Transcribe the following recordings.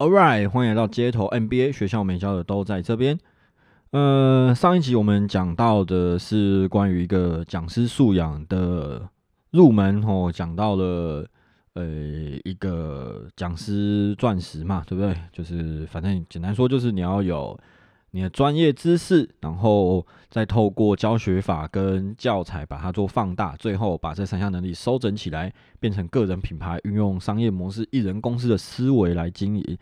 All right，欢迎来到街头 NBA 学校没教的都在这边。呃，上一集我们讲到的是关于一个讲师素养的入门哦，讲到了呃一个讲师钻石嘛，对不对？就是反正简单说，就是你要有你的专业知识，然后再透过教学法跟教材把它做放大，最后把这三项能力收整起来，变成个人品牌，运用商业模式、艺人公司的思维来经营。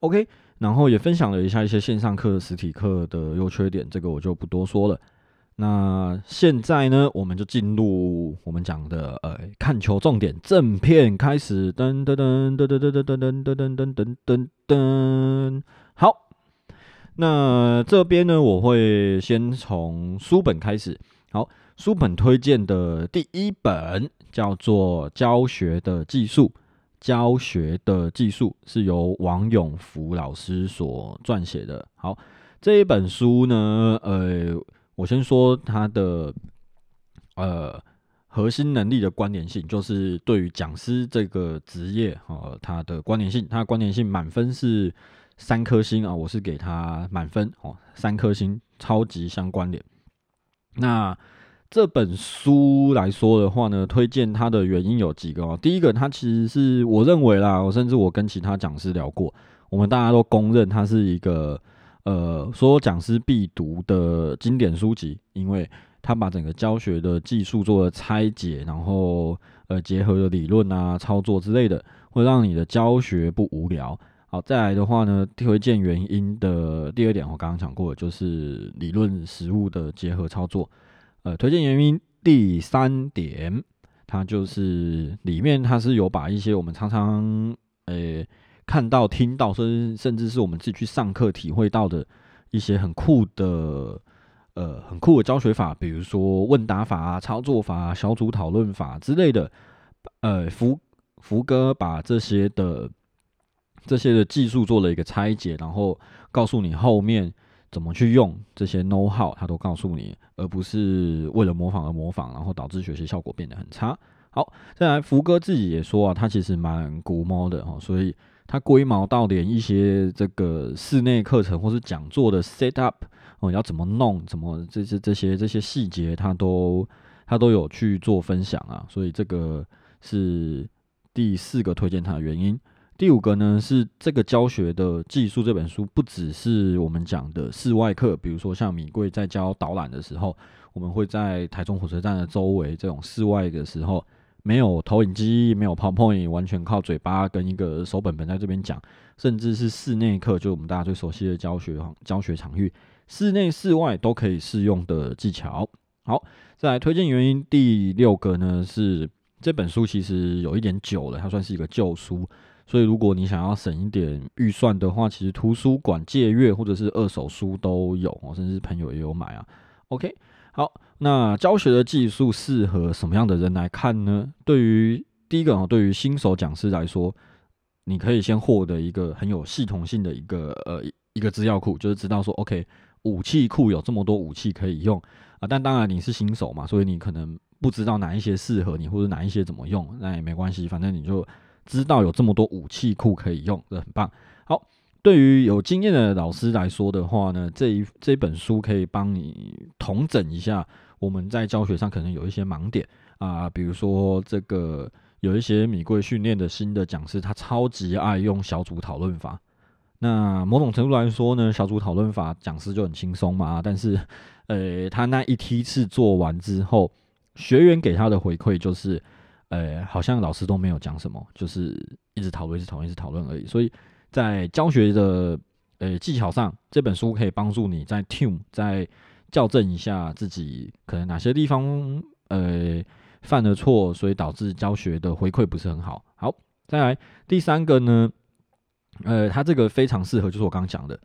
OK。然后也分享了一下一些线上课、实体课的优缺点，这个我就不多说了。那现在呢，我们就进入我们讲的呃看球重点正片开始。噔噔噔噔噔噔噔噔噔噔噔噔噔噔。那这边呢，我会先从书本开始。好，书本推荐的第一本叫做《教学的技术》。教学的技术是由王永福老师所撰写的。好，这一本书呢，呃，我先说它的呃核心能力的关联性，就是对于讲师这个职业，呃，它的关联性，它的关联性满分是三颗星啊，我是给他满分哦，三颗星，超级相关联。那这本书来说的话呢，推荐它的原因有几个哦。第一个，它其实是我认为啦，我甚至我跟其他讲师聊过，我们大家都公认它是一个呃，所有讲师必读的经典书籍，因为它把整个教学的技术做了拆解，然后呃结合了理论啊、操作之类的，会让你的教学不无聊。好，再来的话呢，推荐原因的第二点，我刚刚讲过，就是理论实物的结合操作。呃，推荐原因第三点，它就是里面它是有把一些我们常常呃看到、听到，甚甚至是我们自己去上课体会到的一些很酷的呃很酷的教学法，比如说问答法、操作法、小组讨论法之类的。呃，福福哥把这些的这些的技术做了一个拆解，然后告诉你后面。怎么去用这些 know how，他都告诉你，而不是为了模仿而模仿，然后导致学习效果变得很差。好，再来福哥自己也说啊，他其实蛮古猫的哈，所以他龟毛到连一些这个室内课程或是讲座的 set up 哦，要怎么弄，怎么这些这些这些细节，他都他都有去做分享啊，所以这个是第四个推荐他的原因。第五个呢是这个教学的技术这本书，不只是我们讲的室外课，比如说像米贵在教导览的时候，我们会在台中火车站的周围这种室外的时候，没有投影机，没有 PowerPoint，完全靠嘴巴跟一个手本本在这边讲，甚至是室内课，就我们大家最熟悉的教学教学场域，室内室外都可以适用的技巧。好，再来推荐原因第六个呢是这本书其实有一点久了，它算是一个旧书。所以，如果你想要省一点预算的话，其实图书馆借阅或者是二手书都有哦，甚至朋友也有买啊。OK，好，那教学的技术适合什么样的人来看呢？对于第一个啊，对于新手讲师来说，你可以先获得一个很有系统性的一个呃一个资料库，就是知道说 OK 武器库有这么多武器可以用啊。但当然你是新手嘛，所以你可能不知道哪一些适合你，或者哪一些怎么用，那也没关系，反正你就。知道有这么多武器库可以用，这很棒。好，对于有经验的老师来说的话呢，这一这本书可以帮你统整一下我们在教学上可能有一些盲点啊，比如说这个有一些米贵训练的新的讲师，他超级爱用小组讨论法。那某种程度来说呢，小组讨论法讲师就很轻松嘛，但是呃，他那一梯次做完之后，学员给他的回馈就是。呃，好像老师都没有讲什么，就是一直讨论、一直讨论、一直讨论而已。所以在教学的呃技巧上，这本书可以帮助你在 tune，在校正一下自己可能哪些地方呃犯了错，所以导致教学的回馈不是很好。好，再来第三个呢，呃，它这个非常适合，就是我刚刚讲的，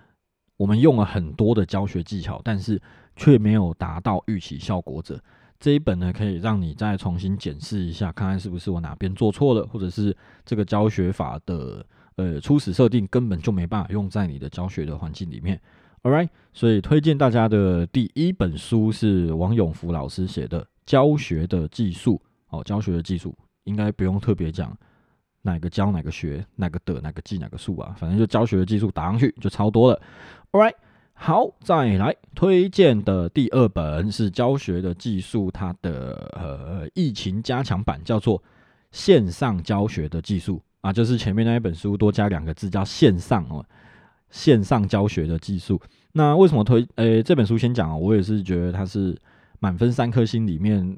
我们用了很多的教学技巧，但是却没有达到预期效果者。这一本呢，可以让你再重新检视一下，看看是不是我哪边做错了，或者是这个教学法的呃初始设定根本就没办法用在你的教学的环境里面。All right，所以推荐大家的第一本书是王永福老师写的《教学的技术》。哦，教学的技术应该不用特别讲，哪个教哪个学，哪个的哪个记哪个数啊，反正就教学的技术打上去就超多了。All right 好，再来推荐的第二本是教学的技术，它的呃疫情加强版叫做线上教学的技术啊，就是前面那一本书多加两个字叫线上哦，线上教学的技术。那为什么推？诶，这本书先讲啊，我也是觉得它是满分三颗星里面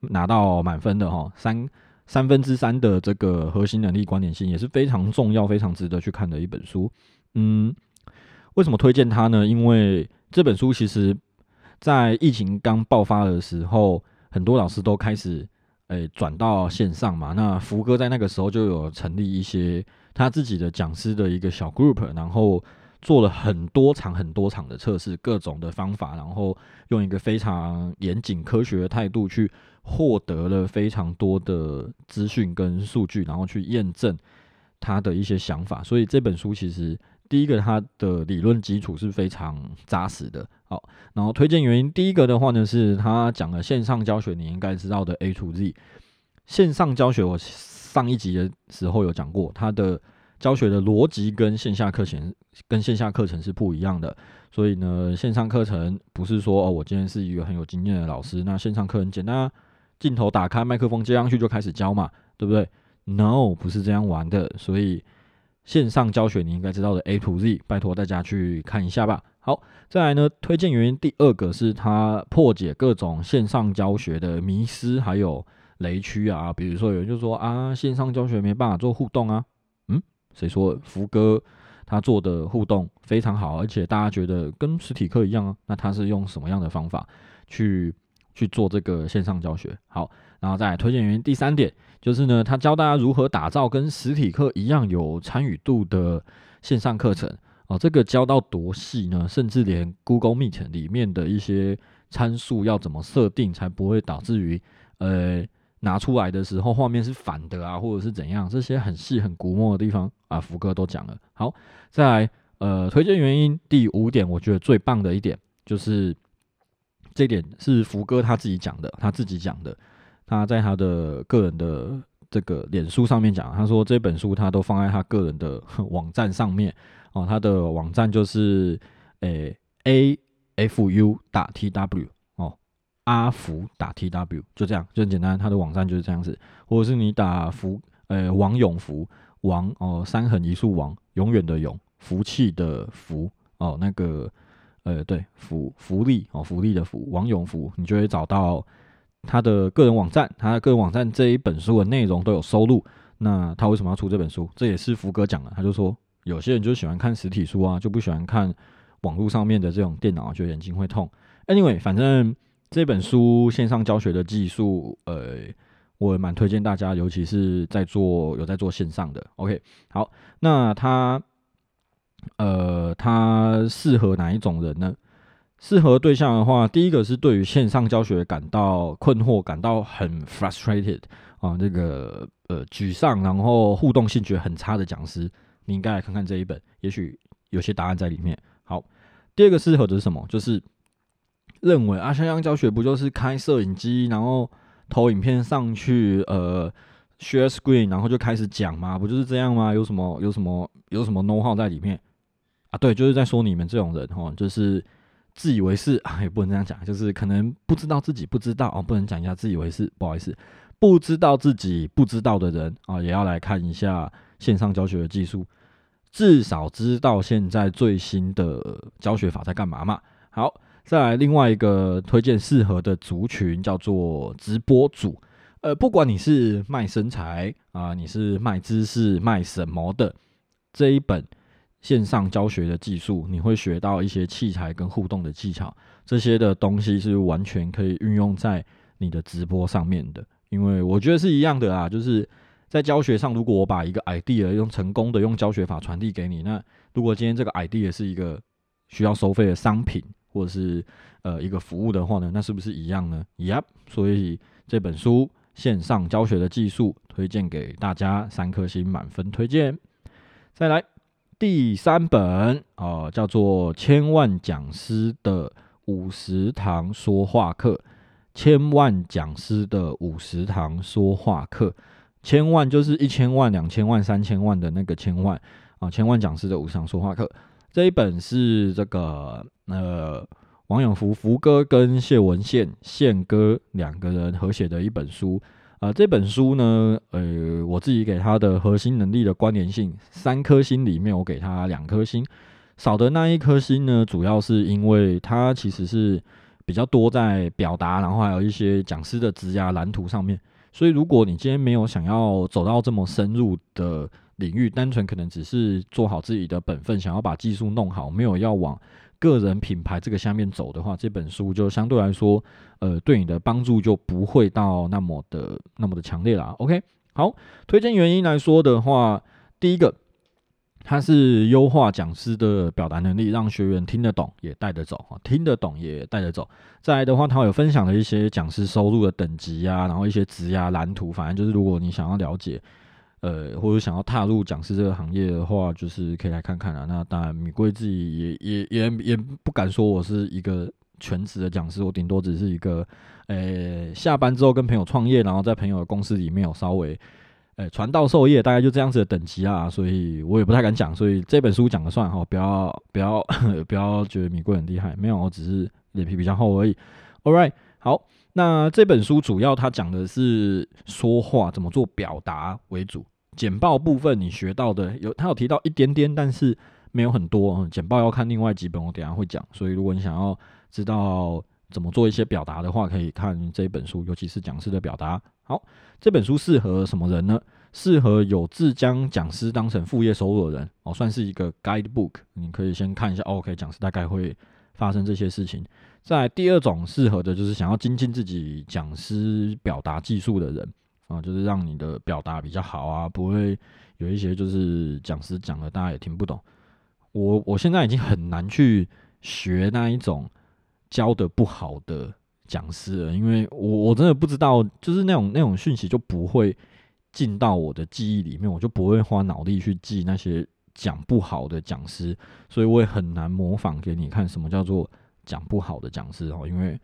拿到满分的哈，三三分之三的这个核心能力观点性也是非常重要、非常值得去看的一本书。嗯，为什么推荐它呢？因为这本书其实，在疫情刚爆发的时候，很多老师都开始诶转到线上嘛。那福哥在那个时候就有成立一些他自己的讲师的一个小 group，然后。做了很多场、很多场的测试，各种的方法，然后用一个非常严谨、科学的态度去获得了非常多的资讯跟数据，然后去验证他的一些想法。所以这本书其实第一个，它的理论基础是非常扎实的。好，然后推荐原因，第一个的话呢，是他讲了线上教学你应该知道的 A to Z。线上教学我上一集的时候有讲过，它的。教学的逻辑跟线下课程跟线下课程是不一样的，所以呢，线上课程不是说哦，我今天是一个很有经验的老师，那线上课很简单，镜头打开，麦克风接上去就开始教嘛，对不对？No，不是这样玩的。所以线上教学你应该知道的 A to Z，拜托大家去看一下吧。好，再来呢，推荐原因第二个是它破解各种线上教学的迷失还有雷区啊，比如说有人就说啊，线上教学没办法做互动啊。嗯谁说福哥他做的互动非常好，而且大家觉得跟实体课一样啊？那他是用什么样的方法去去做这个线上教学？好，然后再来推荐原因第三点就是呢，他教大家如何打造跟实体课一样有参与度的线上课程哦。这个教到多细呢？甚至连 Google Meet 里面的一些参数要怎么设定，才不会导致于呃。拿出来的时候，画面是反的啊，或者是怎样？这些很细、很古墨的地方啊，福哥都讲了。好，再来，呃，推荐原因第五点，我觉得最棒的一点就是，这点是福哥他自己讲的，他自己讲的，他在他的个人的这个脸书上面讲，他说这本书他都放在他个人的网站上面。哦，他的网站就是诶 a f u 打 t w 哦。阿福打 T W 就这样就很简单，他的网站就是这样子，或者是你打福呃王永福王哦三横一竖王永远的永福气的福。哦那个呃对福福利哦福利的福王永福，你就会找到他的个人网站，他的个人网站这一本书的内容都有收录。那他为什么要出这本书？这也是福哥讲的，他就说有些人就喜欢看实体书啊，就不喜欢看网络上面的这种电脑，觉得眼睛会痛。Anyway，反正。这本书线上教学的技术，呃，我蛮推荐大家，尤其是在做有在做线上的。OK，好，那他，呃，他适合哪一种人呢？适合对象的话，第一个是对于线上教学感到困惑、感到很 frustrated 啊，这个呃沮丧，然后互动性觉得很差的讲师，你应该来看看这一本，也许有些答案在里面。好，第二个适合的是什么？就是。认为啊，线上教学不就是开摄影机，然后投影片上去，呃，share screen，然后就开始讲吗？不就是这样吗？有什么有什么有什么 know how 在里面啊？对，就是在说你们这种人哦，就是自以为是 啊，也不能这样讲，就是可能不知道自己不知道哦，不能讲一下自以为是，不好意思，不知道自己不知道的人啊，也要来看一下线上教学的技术，至少知道现在最新的教学法在干嘛嘛。好。再来另外一个推荐适合的族群叫做直播组，呃，不管你是卖身材啊，你是卖知识、卖什么的，这一本线上教学的技术，你会学到一些器材跟互动的技巧，这些的东西是完全可以运用在你的直播上面的。因为我觉得是一样的啊，就是在教学上，如果我把一个 idea 用成功的用教学法传递给你，那如果今天这个 idea 是一个需要收费的商品。或者是呃一个服务的话呢，那是不是一样呢？Yep，所以这本书线上教学的技术推荐给大家，三颗星满分推荐。再来第三本啊，叫做《千万讲师的五十堂说话课》。千万讲师的五十堂说话课，千万就是一千万、两千万、三千万的那个千万啊，千万讲师的五十堂说话课。这一本是这个呃王永福福哥跟谢文宪宪哥两个人合写的一本书。啊，这本书呢，呃，我自己给他的核心能力的关联性三颗星里面，我给他两颗星。少的那一颗星呢，主要是因为它其实是比较多在表达，然后还有一些讲师的职涯蓝图上面。所以，如果你今天没有想要走到这么深入的领域，单纯可能只是做好自己的本分，想要把技术弄好，没有要往个人品牌这个下面走的话，这本书就相对来说，呃，对你的帮助就不会到那么的那么的强烈啦。OK，好，推荐原因来说的话，第一个。它是优化讲师的表达能力，让学员听得懂也带得走啊，听得懂也带得走。再来的话，他有分享了一些讲师收入的等级啊，然后一些职涯蓝图。反正就是如果你想要了解，呃，或者想要踏入讲师这个行业的话，就是可以来看看啊。那当然，米贵自己也也也也不敢说我是一个全职的讲师，我顶多只是一个，呃，下班之后跟朋友创业，然后在朋友的公司里面有稍微。呃，传道授业大概就这样子的等级啊，所以我也不太敢讲，所以这本书讲了算哈，不要不要 不要觉得米贵很厉害，没有，我只是脸皮比较厚而已。All right，好，那这本书主要它讲的是说话怎么做表达为主，简报部分你学到的有，它有提到一点点，但是没有很多。简报要看另外几本，我等下会讲，所以如果你想要知道。怎么做一些表达的话，可以看这本书，尤其是讲师的表达。好，这本书适合什么人呢？适合有志将讲师当成副业收入的人哦，算是一个 guide book。你可以先看一下，OK，讲师大概会发生这些事情。在第二种适合的就是想要精进自己讲师表达技术的人啊，就是让你的表达比较好啊，不会有一些就是讲师讲了大家也听不懂。我我现在已经很难去学那一种。教的不好的讲师了，因为我我真的不知道，就是那种那种讯息就不会进到我的记忆里面，我就不会花脑力去记那些讲不好的讲师，所以我也很难模仿给你看什么叫做讲不好的讲师哦，因为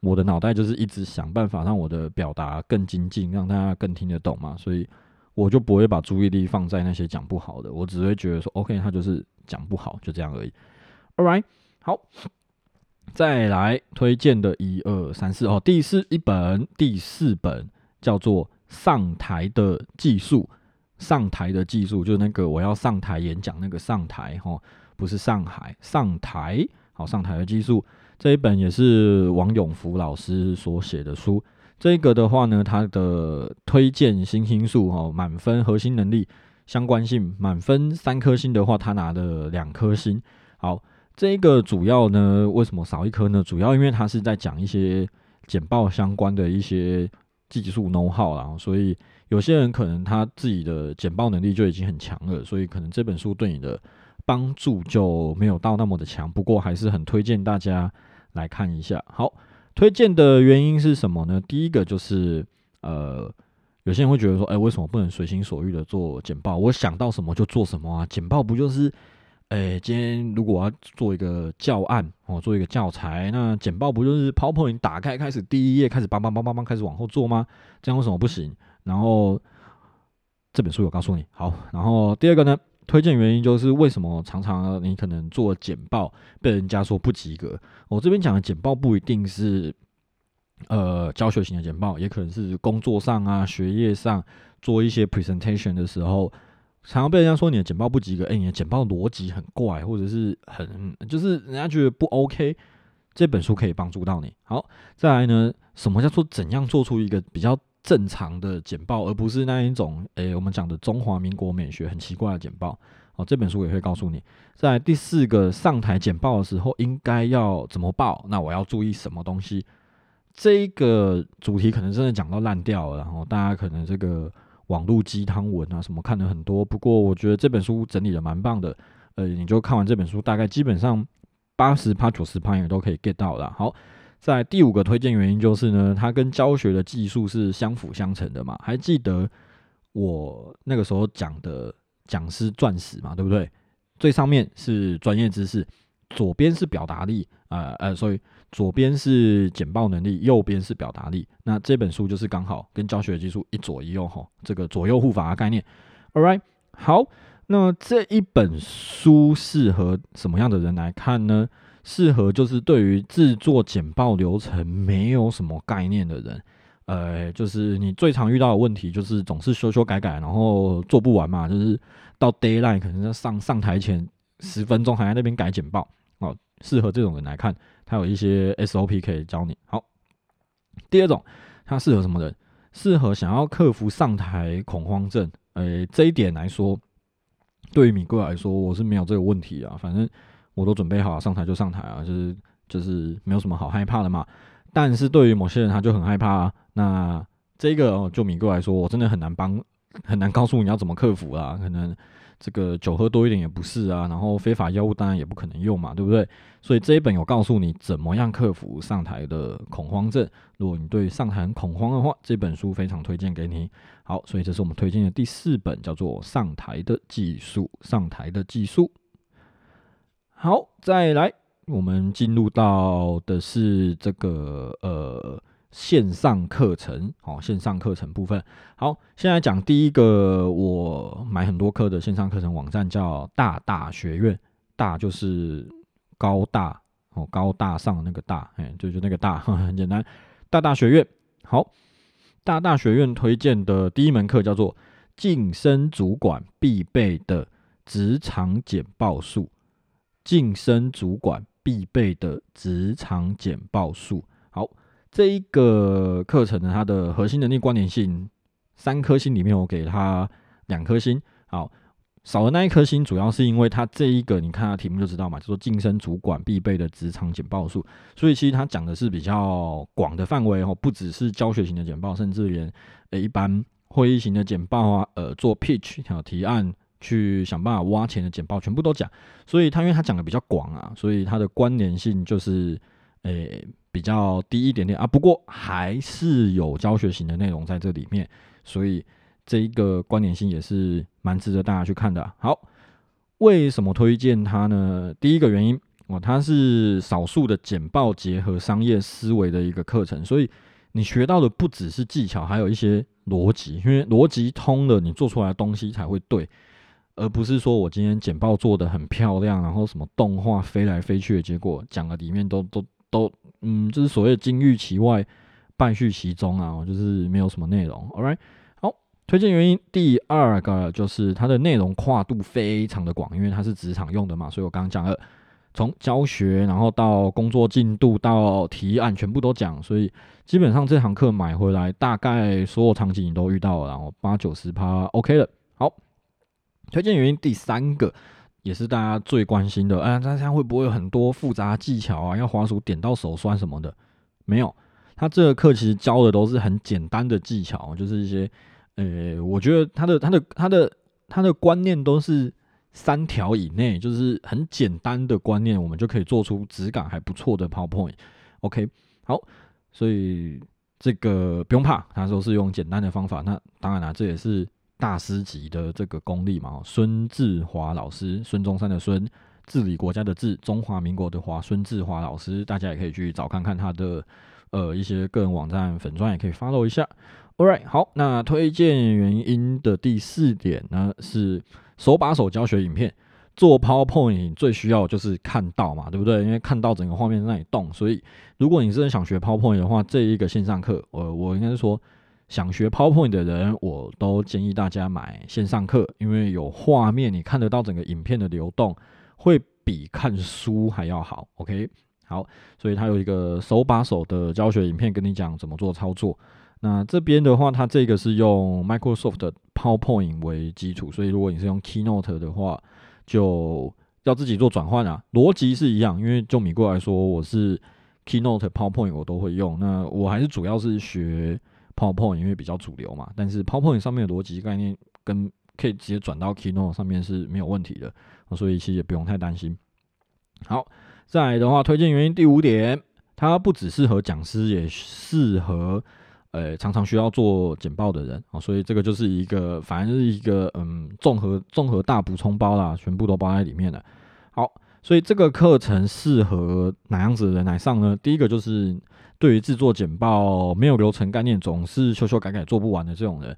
我的脑袋就是一直想办法让我的表达更精进，让大家更听得懂嘛，所以我就不会把注意力放在那些讲不好的，我只会觉得说，OK，他就是讲不好，就这样而已。All right，好。再来推荐的一二三四哦，第四一本第四本叫做上台的技术，上台的技术就是那个我要上台演讲那个上台哈，不是上海上台，好上台的技术这一本也是王永福老师所写的书，这个的话呢，他的推荐星星数哈，满分核心能力相关性满分三颗星的话，他拿了两颗星，好。这个主要呢，为什么少一颗呢？主要因为他是在讲一些简报相关的一些技术 know how 啦，所以有些人可能他自己的简报能力就已经很强了，所以可能这本书对你的帮助就没有到那么的强。不过还是很推荐大家来看一下。好，推荐的原因是什么呢？第一个就是呃，有些人会觉得说，哎，为什么不能随心所欲的做简报？我想到什么就做什么啊？简报不就是？哎，今天如果我要做一个教案哦，做一个教材，那简报不就是 PowerPoint 打开开始第一页开始叭叭叭叭叭开始往后做吗？这样为什么不行？然后这本书有告诉你好。然后第二个呢，推荐原因就是为什么常常你可能做简报被人家说不及格。我这边讲的简报不一定是呃教学型的简报，也可能是工作上啊、学业上做一些 presentation 的时候。常常被人家说你的简报不及格，哎，你的简报逻辑很怪，或者是很就是人家觉得不 OK。这本书可以帮助到你。好，再来呢，什么叫做怎样做出一个比较正常的简报，而不是那一种诶我们讲的中华民国美学很奇怪的简报。好，这本书也会告诉你。在第四个上台简报的时候应该要怎么报，那我要注意什么东西？这一个主题可能真的讲到烂掉了，然后大家可能这个。网络鸡汤文啊，什么看了很多，不过我觉得这本书整理的蛮棒的。呃，你就看完这本书，大概基本上八十趴、九十趴也都可以 get 到了。好，在第五个推荐原因就是呢，它跟教学的技术是相辅相成的嘛。还记得我那个时候讲的讲师钻石嘛，对不对？最上面是专业知识，左边是表达力，呃呃，所以左边是简报能力，右边是表达力。那这本书就是刚好跟教学的技术一左一右哈，这个左右护法的概念。All right，好，那这一本书适合什么样的人来看呢？适合就是对于制作简报流程没有什么概念的人，呃，就是你最常遇到的问题就是总是修修改改，然后做不完嘛，就是到 d a y l i n e 可能要上上台前十分钟还在那边改简报哦。适合这种人来看，他有一些 SOP 可以教你。好，第二种，他适合什么人？适合想要克服上台恐慌症。呃，这一点来说，对于米贵来说，我是没有这个问题啊，反正。我都准备好上台就上台啊，就是就是没有什么好害怕的嘛。但是对于某些人他就很害怕啊。那这个哦就米哥来说，我真的很难帮，很难告诉你要怎么克服啊。可能这个酒喝多一点也不是啊，然后非法药物当然也不可能用嘛，对不对？所以这一本有告诉你怎么样克服上台的恐慌症。如果你对上台很恐慌的话，这本书非常推荐给你。好，所以这是我们推荐的第四本，叫做《上台的技术》。上台的技术。好，再来，我们进入到的是这个呃线上课程，好，线上课程部分。好，现在讲第一个，我买很多课的线上课程网站叫大大学院，大就是高大哦，高大上那个大，哎，就就那个大，很简单，大大学院。好，大大学院推荐的第一门课叫做晋升主管必备的职场简报术。晋升主管必备的职场简报术。好，这一个课程呢，它的核心能力关联性三颗星里面，我给它两颗星。好，少的那一颗星，主要是因为它这一个，你看它题目就知道嘛，就说晋升主管必备的职场简报术。所以其实它讲的是比较广的范围哦，不只是教学型的简报，甚至连呃一般会议型的简报啊，呃做 pitch 条提案。去想办法挖钱的简报全部都讲，所以他因为他讲的比较广啊，所以它的关联性就是诶比较低一点点啊。不过还是有教学型的内容在这里面，所以这一个关联性也是蛮值得大家去看的。好，为什么推荐它呢？第一个原因哦，它是少数的简报结合商业思维的一个课程，所以你学到的不只是技巧，还有一些逻辑，因为逻辑通了，你做出来的东西才会对。而不是说我今天简报做的很漂亮，然后什么动画飞来飞去的结果讲的里面都都都，嗯，就是所谓金玉其外，败絮其中啊，就是没有什么内容。All right，好，推荐原因第二个就是它的内容跨度非常的广，因为它是职场用的嘛，所以我刚刚讲了，从教学然后到工作进度到提案全部都讲，所以基本上这堂课买回来大概所有场景你都遇到了，然后八九十趴 OK 了。推荐原因第三个，也是大家最关心的，哎，大家会不会有很多复杂技巧啊？要滑鼠点到手酸什么的？没有，他这个课其实教的都是很简单的技巧，就是一些，呃，我觉得他的他的他的他的观念都是三条以内，就是很简单的观念，我们就可以做出质感还不错的 PowerPoint。OK，好，所以这个不用怕，他说是用简单的方法。那当然了，这也是。大师级的这个功力嘛，孙志华老师，孙中山的孙，治理国家的治，中华民国的华，孙志华老师，大家也可以去找看看他的呃一些个人网站粉钻，也可以 follow 一下。All right，好，那推荐原因的第四点呢是手把手教学影片，做 PowerPoint 最需要就是看到嘛，对不对？因为看到整个画面在那里动，所以如果你真的想学 PowerPoint 的话，这一个线上课，我我应该是说。想学 PowerPoint 的人，我都建议大家买线上课，因为有画面，你看得到整个影片的流动，会比看书还要好。OK，好，所以它有一个手把手的教学影片，跟你讲怎么做操作。那这边的话，它这个是用 Microsoft PowerPoint 为基础，所以如果你是用 Keynote 的话，就要自己做转换啊。逻辑是一样，因为就米过来说，我是 Keynote PowerPoint 我都会用，那我还是主要是学。PowerPoint 因为比较主流嘛，但是 PowerPoint 上面的逻辑概念跟可以直接转到 Keynote 上面是没有问题的，所以其实也不用太担心。好，再来的话，推荐原因第五点，它不只适合讲师，也适合呃常常需要做简报的人啊，所以这个就是一个反正就是一个嗯综合综合大补充包啦，全部都包在里面了。好，所以这个课程适合哪样子的人来上呢？第一个就是对于制作简报没有流程概念，总是修修改改做不完的这种人，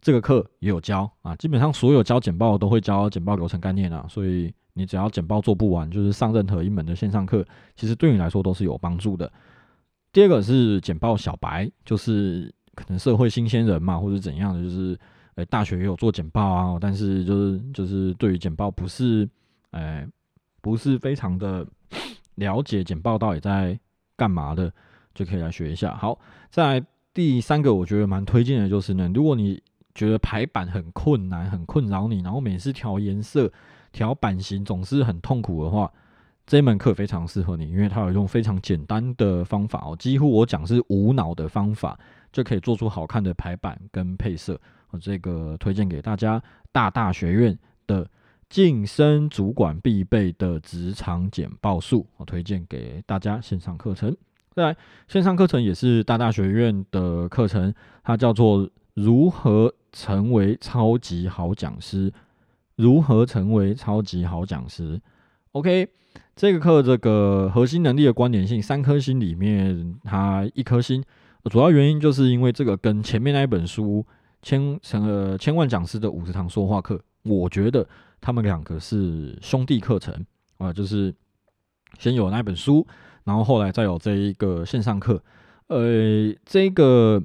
这个课也有教啊。基本上所有教简报都会教简报流程概念啊，所以你只要简报做不完，就是上任何一门的线上课，其实对你来说都是有帮助的。第二个是简报小白，就是可能社会新鲜人嘛，或者怎样的，就是诶大学也有做简报啊，但是就是就是对于简报不是诶。不是非常的 了解简报到底在干嘛的，就可以来学一下。好，在第三个，我觉得蛮推荐的就是呢，如果你觉得排版很困难、很困扰你，然后每次调颜色、调版型总是很痛苦的话，这门课非常适合你，因为它有用非常简单的方法哦，几乎我讲是无脑的方法，就可以做出好看的排版跟配色。我这个推荐给大家，大大学院的。晋升主管必备的职场简报术，我推荐给大家线上课程。再来，线上课程也是大大学院的课程，它叫做如何成为超级好讲师。如何成为超级好讲师？OK，这个课这个核心能力的关联性，三颗星里面它一颗星，主要原因就是因为这个跟前面那一本书千成了千万讲师的五十堂说话课，我觉得。他们两个是兄弟课程啊，就是先有那本书，然后后来再有这一个线上课。呃，这个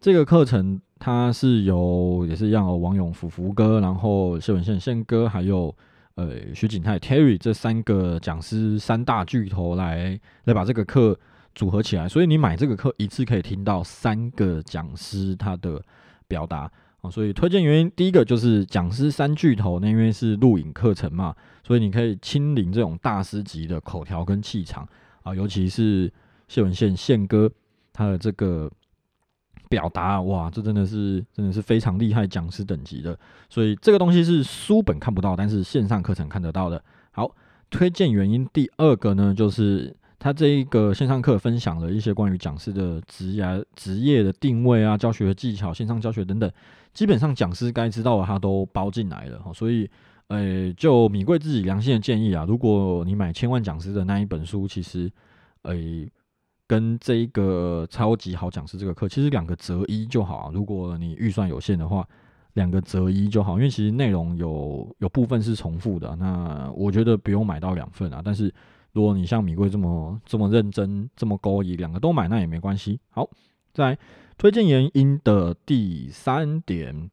这个课程它是由也是一样哦，王勇福福哥，然后谢文宪宪哥，还有呃徐景泰 Terry 这三个讲师三大巨头来来把这个课组合起来，所以你买这个课一次可以听到三个讲师他的表达。所以推荐原因，第一个就是讲师三巨头，那因为是录影课程嘛，所以你可以亲临这种大师级的口条跟气场啊，尤其是谢文宪宪哥他的这个表达，哇，这真的是真的是非常厉害讲师等级的。所以这个东西是书本看不到，但是线上课程看得到的。好，推荐原因第二个呢，就是。他这一个线上课分享了一些关于讲师的职业、职业的定位啊、教学技巧、线上教学等等，基本上讲师该知道的他都包进来了哈。所以，呃，就米贵自己良心的建议啊，如果你买千万讲师的那一本书，其实，呃，跟这一个超级好讲师这个课，其实两个择一就好。如果你预算有限的话，两个择一就好，因为其实内容有有部分是重复的。那我觉得不用买到两份啊，但是。如果你像米贵这么这么认真这么勾引，两个都买那也没关系。好，在推荐原因的第三点，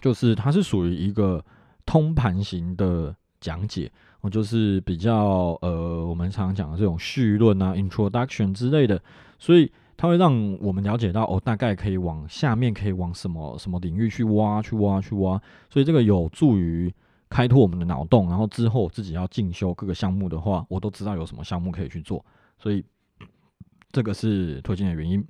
就是它是属于一个通盘型的讲解，我就是比较呃我们常常讲的这种序论啊、introduction 之类的，所以它会让我们了解到哦，大概可以往下面可以往什么什么领域去挖、去挖、去挖，所以这个有助于。开拓我们的脑洞，然后之后自己要进修各个项目的话，我都知道有什么项目可以去做，所以 这个是推荐的原因。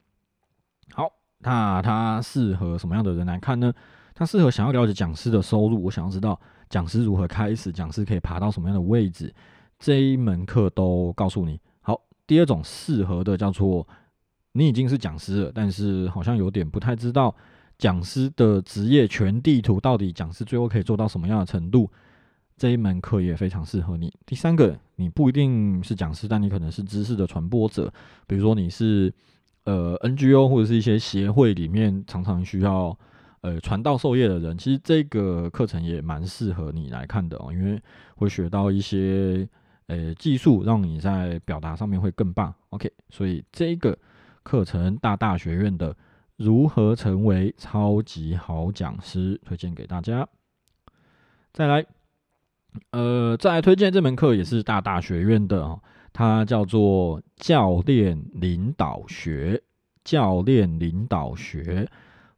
好，那它适合什么样的人来看呢？它适合想要了解讲师的收入，我想要知道讲师如何开始，讲师可以爬到什么样的位置，这一门课都告诉你。好，第二种适合的叫做你已经是讲师了，但是好像有点不太知道。讲师的职业全地图到底讲师最后可以做到什么样的程度？这一门课也非常适合你。第三个，你不一定是讲师，但你可能是知识的传播者，比如说你是呃 NGO 或者是一些协会里面常常需要呃传道授业的人，其实这个课程也蛮适合你来看的哦，因为会学到一些呃技术，让你在表达上面会更棒。OK，所以这个课程大大学院的。如何成为超级好讲师？推荐给大家。再来，呃，再来推荐这门课也是大大学院的哦，它叫做教练领导学。教练领导学，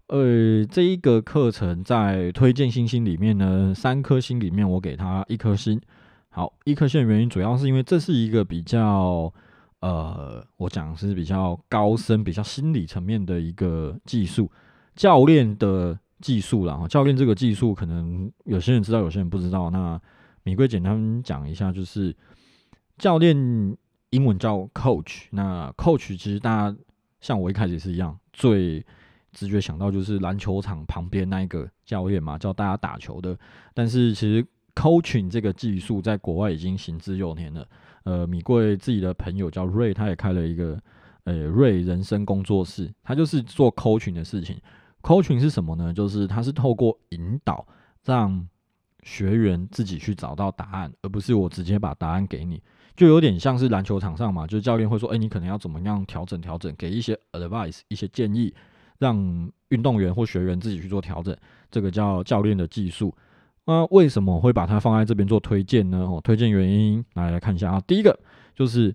呃，这一个课程在推荐星星里面呢，三颗星里面我给它一颗星。好，一颗星的原因主要是因为这是一个比较。呃，我讲是比较高深、比较心理层面的一个技术，教练的技术啦。教练这个技术，可能有些人知道，有些人不知道。那米贵简单讲一下，就是教练英文叫 coach。那 coach 其实大家像我一开始也是一样，最直觉想到就是篮球场旁边那一个教练嘛，教大家打球的。但是其实 coaching 这个技术在国外已经行之有年了。呃，米贵自己的朋友叫瑞，他也开了一个呃瑞人生工作室，他就是做 coaching 的事情。coaching 是什么呢？就是他是透过引导让学员自己去找到答案，而不是我直接把答案给你。就有点像是篮球场上嘛，就是教练会说：“哎，你可能要怎么样调整调整，给一些 advice 一些建议，让运动员或学员自己去做调整。”这个叫教练的技术。那为什么会把它放在这边做推荐呢？哦，推荐原因来来看一下啊。第一个就是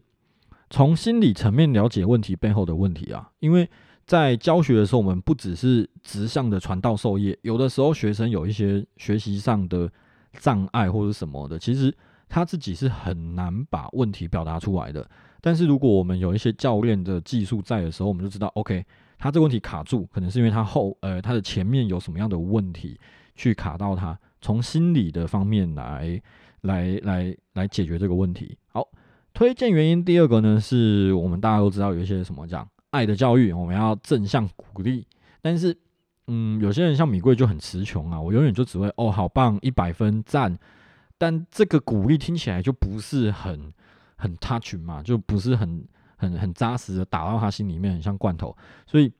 从心理层面了解问题背后的问题啊，因为在教学的时候，我们不只是直向的传道授业，有的时候学生有一些学习上的障碍或者什么的，其实。他自己是很难把问题表达出来的，但是如果我们有一些教练的技术在的时候，我们就知道，OK，他这个问题卡住，可能是因为他后呃他的前面有什么样的问题去卡到他，从心理的方面来来来来解决这个问题。好，推荐原因第二个呢，是我们大家都知道有一些什么讲爱的教育，我们要正向鼓励，但是嗯，有些人像米贵就很词穷啊，我永远就只会哦好棒一百分赞。但这个鼓励听起来就不是很很 touch 嘛，就不是很很很扎实的打到他心里面，很像罐头。所以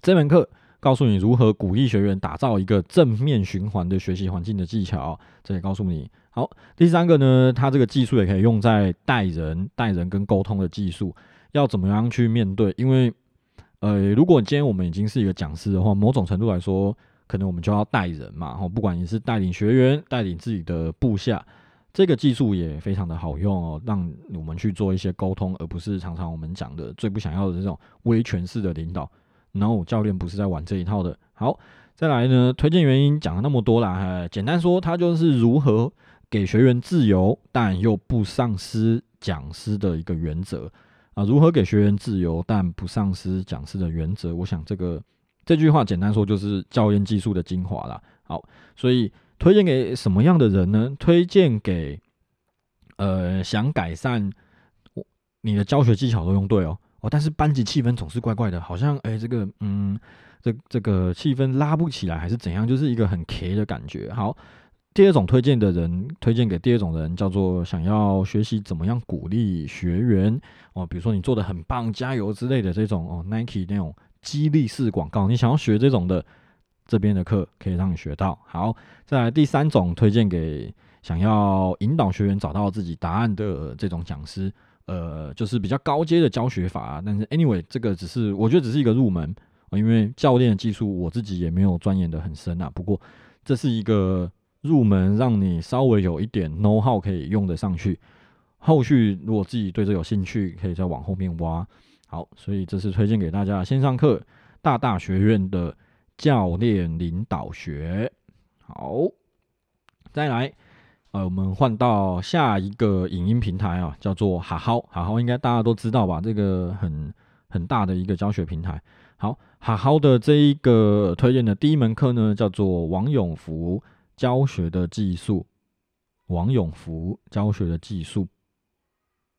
这门课告诉你如何鼓励学员打造一个正面循环的学习环境的技巧。这也告诉你，好，第三个呢，它这个技术也可以用在带人、带人跟沟通的技术，要怎么样去面对？因为呃，如果今天我们已经是一个讲师的话，某种程度来说。可能我们就要带人嘛，哦，不管你是带领学员、带领自己的部下，这个技术也非常的好用哦，让我们去做一些沟通，而不是常常我们讲的最不想要的这种威权式的领导。然后教练不是在玩这一套的。好，再来呢，推荐原因讲了那么多啦，简单说，它就是如何给学员自由，但又不丧失讲师的一个原则啊。如何给学员自由，但不丧失讲师的原则？我想这个。这句话简单说就是教练技术的精华啦。好，所以推荐给什么样的人呢？推荐给呃想改善你的教学技巧都用对哦哦，但是班级气氛总是怪怪的，好像哎这个嗯这这个气氛拉不起来还是怎样，就是一个很 K 的感觉。好，第二种推荐的人，推荐给第二种人叫做想要学习怎么样鼓励学员哦，比如说你做的很棒，加油之类的这种哦，Nike 那种。激励式广告，你想要学这种的，这边的课可以让你学到。好，再来第三种，推荐给想要引导学员找到自己答案的这种讲师，呃，就是比较高阶的教学法。但是 anyway，这个只是我觉得只是一个入门，因为教练的技术我自己也没有钻研的很深啊。不过这是一个入门，让你稍微有一点 know how 可以用得上去。后续如果自己对这有兴趣，可以再往后面挖。好，所以这是推荐给大家线上课大大学院的教练领导学。好，再来，呃，我们换到下一个影音平台啊，叫做哈好，哈好应该大家都知道吧？这个很很大的一个教学平台。好，哈好的这一个推荐的第一门课呢，叫做王永福教学的技术。王永福教学的技术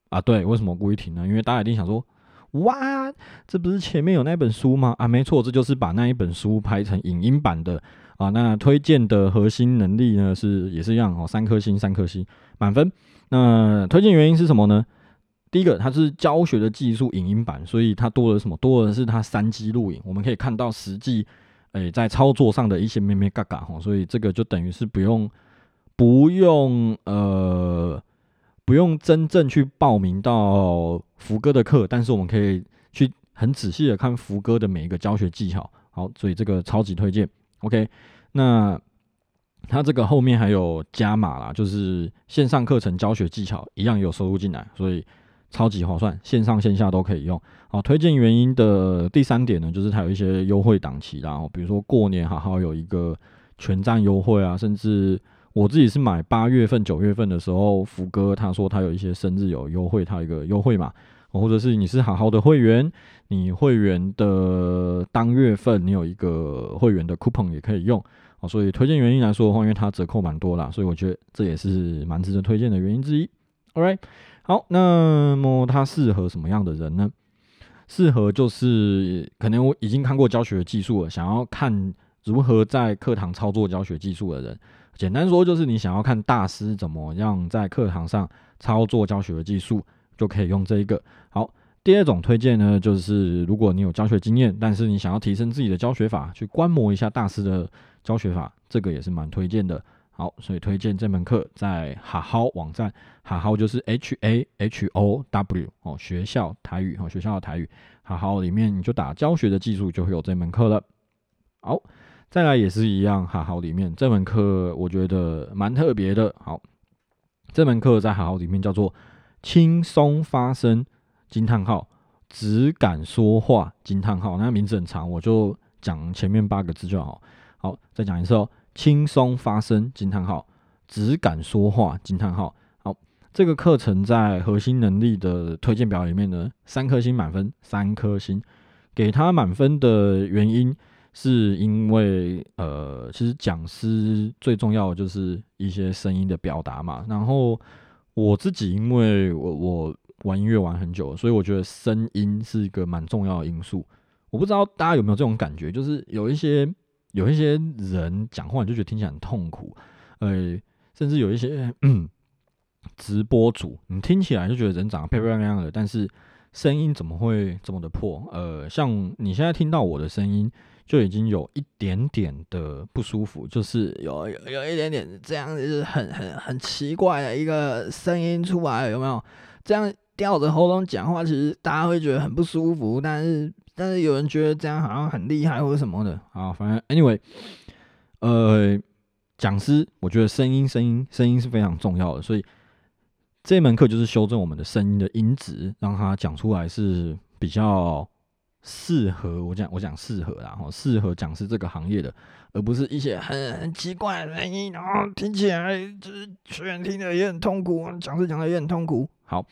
啊，对，为什么故意停呢？因为大家一定想说。哇，这不是前面有那本书吗？啊，没错，这就是把那一本书拍成影音版的啊。那推荐的核心能力呢是也是一样哦，三颗星，三颗星，满分。那推荐原因是什么呢？第一个，它是教学的技术影音版，所以它多了什么？多的是它三 G 录影，我们可以看到实际诶在操作上的一些咩咩嘎嘎哈。所以这个就等于是不用不用呃。不用真正去报名到福哥的课，但是我们可以去很仔细的看福哥的每一个教学技巧。好，所以这个超级推荐。OK，那他这个后面还有加码啦，就是线上课程教学技巧一样有收入进来，所以超级划算，线上线下都可以用。好，推荐原因的第三点呢，就是它有一些优惠档期，然后比如说过年好好有一个全站优惠啊，甚至。我自己是买八月份、九月份的时候，福哥他说他有一些生日有优惠，他一个优惠嘛，或者是你是好好的会员，你会员的当月份你有一个会员的 coupon 也可以用哦，所以推荐原因来说的话，因为它折扣蛮多啦，所以我觉得这也是蛮值得推荐的原因之一。All right，好，那么它适合什么样的人呢？适合就是可能我已经看过教学技术了，想要看如何在课堂操作教学技术的人。简单说就是你想要看大师怎么样在课堂上操作教学的技术，就可以用这一个。好，第二种推荐呢，就是如果你有教学经验，但是你想要提升自己的教学法，去观摩一下大师的教学法，这个也是蛮推荐的。好，所以推荐这门课在哈好网站，哈好就是 H A H O W 哦，学校台语哦，学校的台语，哈好里面你就打教学的技术，就会有这门课了。好，再来也是一样，哈好里面这门课我觉得蛮特别的。好，这门课在好好里面叫做轻松发声惊叹号，只敢说话惊叹号，那名字很长，我就讲前面八个字就好。好，再讲一次哦。轻松发声惊叹号，只敢说话惊叹号。好，这个课程在核心能力的推荐表里面呢，三颗星满分，三颗星。给他满分的原因，是因为呃，其实讲师最重要的就是一些声音的表达嘛。然后我自己因为我我玩音乐玩很久，所以我觉得声音是一个蛮重要的因素。我不知道大家有没有这种感觉，就是有一些。有一些人讲话你就觉得听起来很痛苦，呃，甚至有一些 直播主，你听起来就觉得人长得漂漂亮亮的，但是声音怎么会这么的破？呃，像你现在听到我的声音，就已经有一点点的不舒服，就是有有有一点点这样子，很很很奇怪的一个声音出来，有没有？这样吊着喉咙讲话，其实大家会觉得很不舒服，但是。但是有人觉得这样好像很厉害或者什么的啊，反正 anyway，呃，讲师我觉得声音声音声音是非常重要的，所以这门课就是修正我们的声音的音质，让它讲出来是比较适合我讲我讲适合然后适合讲师这个行业的，而不是一些很很奇怪的声音，然后听起来就是学员听的也很痛苦，讲师讲的也很痛苦。好，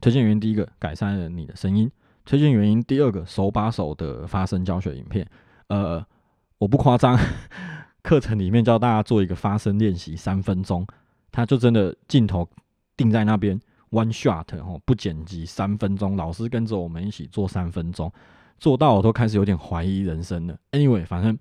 推荐原因第一个，改善了你的声音。推荐原因第二个手把手的发声教学影片，呃，我不夸张，课程里面教大家做一个发声练习，三分钟，他就真的镜头定在那边，one shot 哦，不剪辑，三分钟，老师跟着我们一起做三分钟，做到我都开始有点怀疑人生了。Anyway，反正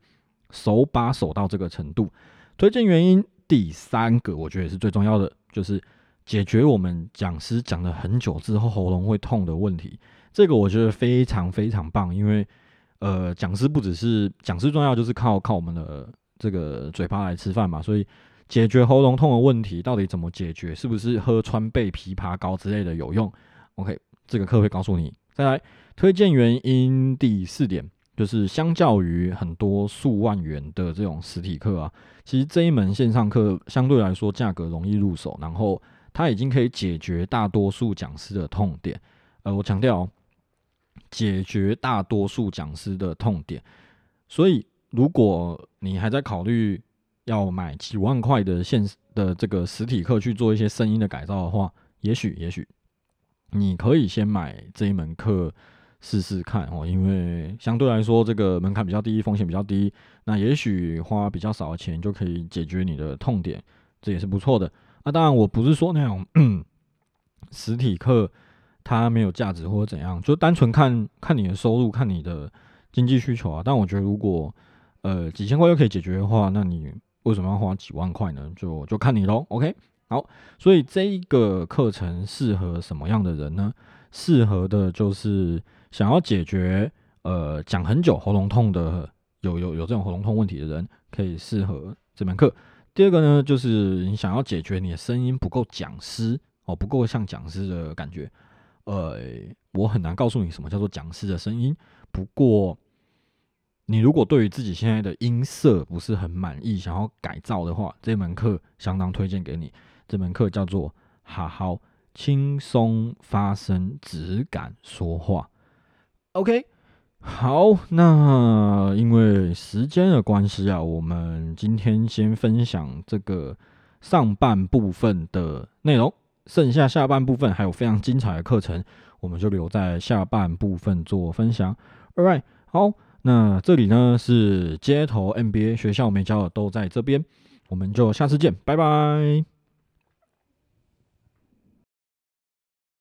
手把手到这个程度。推荐原因第三个，我觉得也是最重要的，就是解决我们讲师讲了很久之后喉咙会痛的问题。这个我觉得非常非常棒，因为呃，讲师不只是讲师重要，就是靠靠我们的这个嘴巴来吃饭嘛，所以解决喉咙痛的问题到底怎么解决？是不是喝川贝枇杷膏之类的有用？OK，这个课会告诉你。再来推荐原因第四点，就是相较于很多数万元的这种实体课啊，其实这一门线上课相对来说价格容易入手，然后它已经可以解决大多数讲师的痛点。呃，我强调。解决大多数讲师的痛点，所以如果你还在考虑要买几万块的现的这个实体课去做一些声音的改造的话，也许也许你可以先买这一门课试试看哦，因为相对来说这个门槛比较低，风险比较低，那也许花比较少的钱就可以解决你的痛点，这也是不错的。那当然我不是说那种 实体课。它没有价值或者怎样，就单纯看看你的收入，看你的经济需求啊。但我觉得，如果呃几千块就可以解决的话，那你为什么要花几万块呢？就就看你喽。OK，好，所以这一个课程适合什么样的人呢？适合的就是想要解决呃讲很久喉咙痛的，有有有这种喉咙痛问题的人，可以适合这门课。第二个呢，就是你想要解决你的声音不够讲师哦，不够像讲师的感觉。呃，我很难告诉你什么叫做讲师的声音。不过，你如果对于自己现在的音色不是很满意，想要改造的话，这门课相当推荐给你。这门课叫做“好好轻松发声，只敢说话”。OK，好，那因为时间的关系啊，我们今天先分享这个上半部分的内容。剩下下半部分还有非常精彩的课程，我们就留在下半部分做分享。All right，好，那这里呢是街头 NBA 学校没教的都在这边，我们就下次见，拜拜。